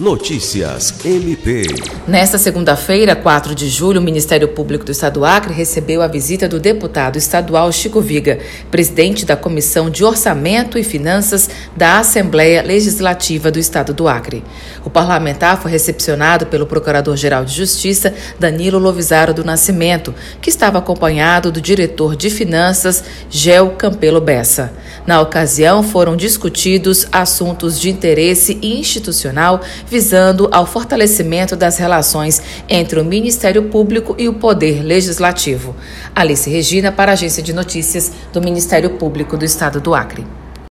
Notícias MP. Nesta segunda-feira, 4 de julho, o Ministério Público do Estado do Acre recebeu a visita do deputado estadual Chico Viga, presidente da Comissão de Orçamento e Finanças da Assembleia Legislativa do Estado do Acre. O parlamentar foi recepcionado pelo Procurador-Geral de Justiça, Danilo Lovisaro do Nascimento, que estava acompanhado do diretor de Finanças, Gel Campelo Bessa. Na ocasião, foram discutidos assuntos de interesse institucional visando ao fortalecimento das relações entre o Ministério Público e o Poder Legislativo. Alice Regina, para a Agência de Notícias do Ministério Público do Estado do Acre.